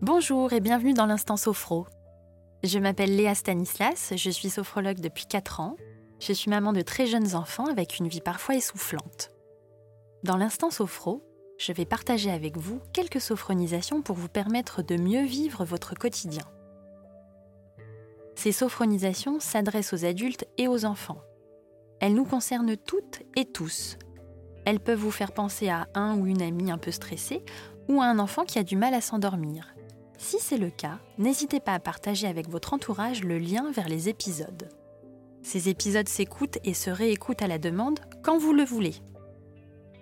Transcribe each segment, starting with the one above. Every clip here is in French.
Bonjour et bienvenue dans l'Instant Sophro. Je m'appelle Léa Stanislas, je suis sophrologue depuis 4 ans. Je suis maman de très jeunes enfants avec une vie parfois essoufflante. Dans l'Instant Sophro, je vais partager avec vous quelques sophronisations pour vous permettre de mieux vivre votre quotidien. Ces sophronisations s'adressent aux adultes et aux enfants. Elles nous concernent toutes et tous. Elles peuvent vous faire penser à un ou une amie un peu stressée ou à un enfant qui a du mal à s'endormir. Si c'est le cas, n'hésitez pas à partager avec votre entourage le lien vers les épisodes. Ces épisodes s'écoutent et se réécoutent à la demande quand vous le voulez.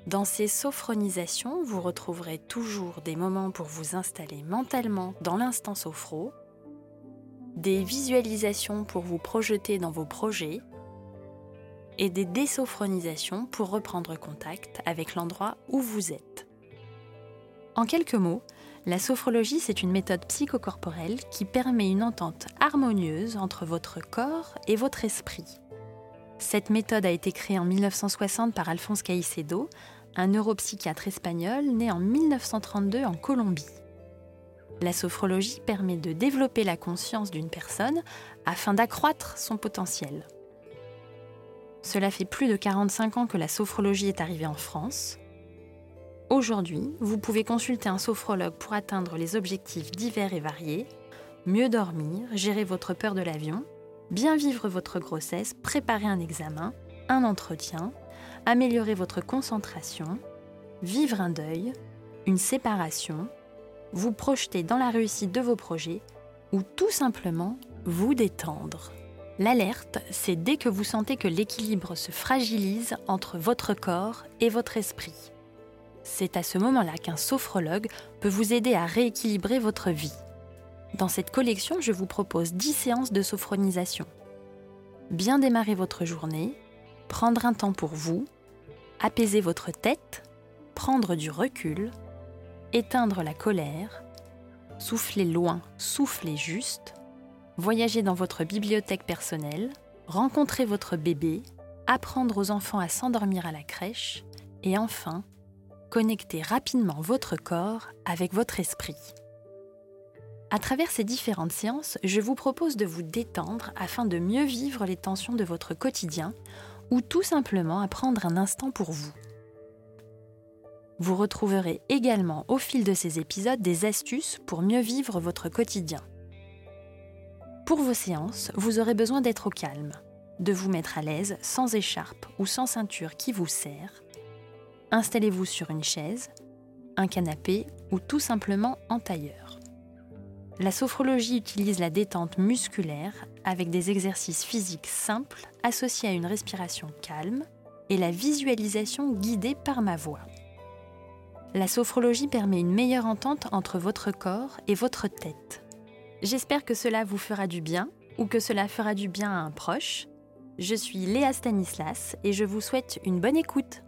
Dans ces sophronisations, vous retrouverez toujours des moments pour vous installer mentalement dans l'instant sophro, des visualisations pour vous projeter dans vos projets et des désophronisations pour reprendre contact avec l'endroit où vous êtes. En quelques mots, la sophrologie, c'est une méthode psychocorporelle qui permet une entente harmonieuse entre votre corps et votre esprit. Cette méthode a été créée en 1960 par Alphonse Caicedo, un neuropsychiatre espagnol né en 1932 en Colombie. La sophrologie permet de développer la conscience d'une personne afin d'accroître son potentiel. Cela fait plus de 45 ans que la sophrologie est arrivée en France. Aujourd'hui, vous pouvez consulter un sophrologue pour atteindre les objectifs divers et variés, mieux dormir, gérer votre peur de l'avion, bien vivre votre grossesse, préparer un examen, un entretien, améliorer votre concentration, vivre un deuil, une séparation, vous projeter dans la réussite de vos projets ou tout simplement vous détendre. L'alerte, c'est dès que vous sentez que l'équilibre se fragilise entre votre corps et votre esprit. C'est à ce moment-là qu'un sophrologue peut vous aider à rééquilibrer votre vie. Dans cette collection, je vous propose 10 séances de sophronisation. Bien démarrer votre journée, prendre un temps pour vous, apaiser votre tête, prendre du recul, éteindre la colère, souffler loin, souffler juste, voyager dans votre bibliothèque personnelle, rencontrer votre bébé, apprendre aux enfants à s'endormir à la crèche, et enfin, connecter rapidement votre corps avec votre esprit. À travers ces différentes séances, je vous propose de vous détendre afin de mieux vivre les tensions de votre quotidien ou tout simplement à prendre un instant pour vous. Vous retrouverez également au fil de ces épisodes des astuces pour mieux vivre votre quotidien. Pour vos séances, vous aurez besoin d'être au calme, de vous mettre à l'aise sans écharpe ou sans ceinture qui vous serre. Installez-vous sur une chaise, un canapé ou tout simplement en tailleur. La sophrologie utilise la détente musculaire avec des exercices physiques simples associés à une respiration calme et la visualisation guidée par ma voix. La sophrologie permet une meilleure entente entre votre corps et votre tête. J'espère que cela vous fera du bien ou que cela fera du bien à un proche. Je suis Léa Stanislas et je vous souhaite une bonne écoute.